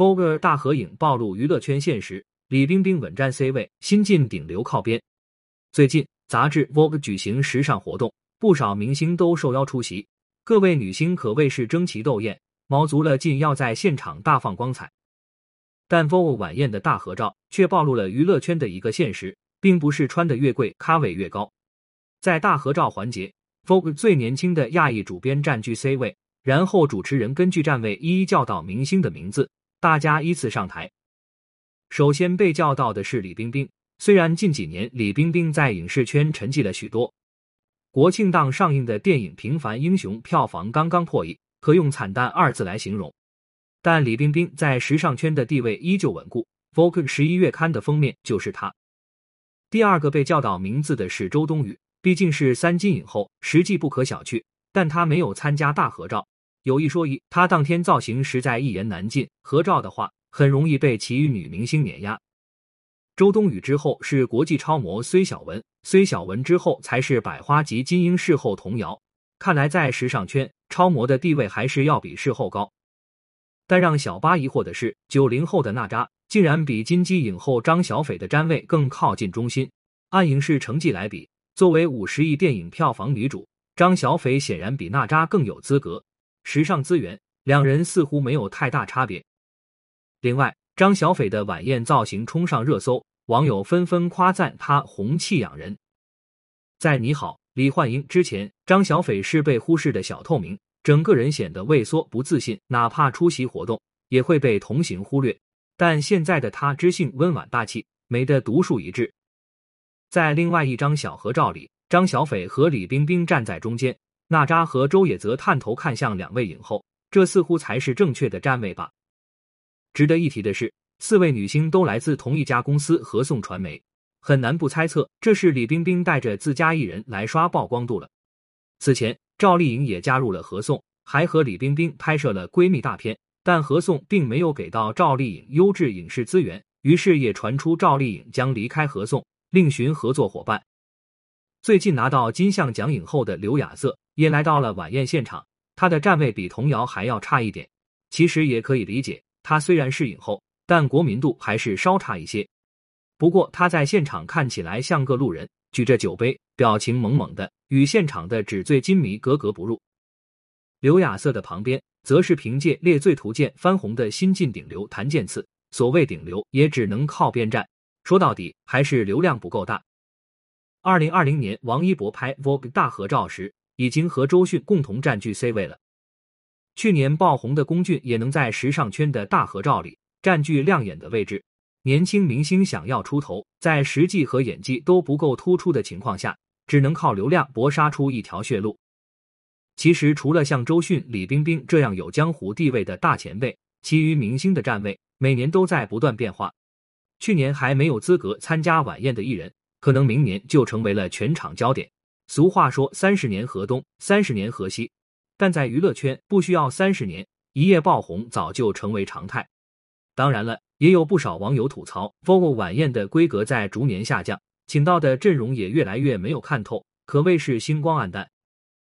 Vogue 大合影暴露娱乐圈现实，李冰冰稳占 C 位，新晋顶流靠边。最近，杂志 Vogue 举行时尚活动，不少明星都受邀出席，各位女星可谓是争奇斗艳，卯足了劲要在现场大放光彩。但 Vogue 晚宴的大合照却暴露了娱乐圈的一个现实，并不是穿的越贵，咖位越高。在大合照环节，Vogue 最年轻的亚裔主编占据 C 位，然后主持人根据站位一一叫到明星的名字。大家依次上台。首先被叫到的是李冰冰。虽然近几年李冰冰在影视圈沉寂了许多，国庆档上映的电影《平凡英雄》票房刚刚破亿，可用惨淡二字来形容。但李冰冰在时尚圈的地位依旧稳固。Vogue 十一月刊的封面就是她。第二个被叫到名字的是周冬雨，毕竟是三金影后，实际不可小觑。但她没有参加大合照。有一说一，她当天造型实在一言难尽，合照的话很容易被其余女明星碾压。周冬雨之后是国际超模孙晓雯，孙晓雯之后才是百花级金鹰视后童谣。看来在时尚圈，超模的地位还是要比视后高。但让小八疑惑的是，九零后的娜扎竟然比金鸡影后张小斐的站位更靠近中心。按影视成绩来比，作为五十亿电影票房女主，张小斐显然比娜扎更有资格。时尚资源，两人似乎没有太大差别。另外，张小斐的晚宴造型冲上热搜，网友纷纷夸赞她红气养人。在你好，李焕英之前，张小斐是被忽视的小透明，整个人显得畏缩不自信，哪怕出席活动也会被同行忽略。但现在的她知性温婉大气，美的独树一帜。在另外一张小合照里，张小斐和李冰冰站在中间。娜扎和周也则探头看向两位影后，这似乎才是正确的站位吧。值得一提的是，四位女星都来自同一家公司合颂传媒，很难不猜测这是李冰冰带着自家艺人来刷曝光度了。此前，赵丽颖也加入了合颂，还和李冰冰拍摄了闺蜜大片，但合颂并没有给到赵丽颖优质影视资源，于是也传出赵丽颖将离开合颂，另寻合作伙伴。最近拿到金像奖影后的刘雅瑟。也来到了晚宴现场，他的站位比童瑶还要差一点。其实也可以理解，他虽然是影后，但国民度还是稍差一些。不过他在现场看起来像个路人，举着酒杯，表情萌萌的，与现场的纸醉金迷格格不入。刘亚瑟的旁边，则是凭借《猎罪图鉴》翻红的新晋顶流谭健次。所谓顶流，也只能靠边站。说到底，还是流量不够大。二零二零年，王一博拍 Vogue 大合照时。已经和周迅共同占据 C 位了。去年爆红的龚俊也能在时尚圈的大合照里占据亮眼的位置。年轻明星想要出头，在实际和演技都不够突出的情况下，只能靠流量搏杀出一条血路。其实，除了像周迅、李冰冰这样有江湖地位的大前辈，其余明星的站位每年都在不断变化。去年还没有资格参加晚宴的艺人，可能明年就成为了全场焦点。俗话说“三十年河东，三十年河西”，但在娱乐圈不需要三十年，一夜爆红早就成为常态。当然了，也有不少网友吐槽，Vogue 晚宴的规格在逐年下降，请到的阵容也越来越没有看头，可谓是星光黯淡。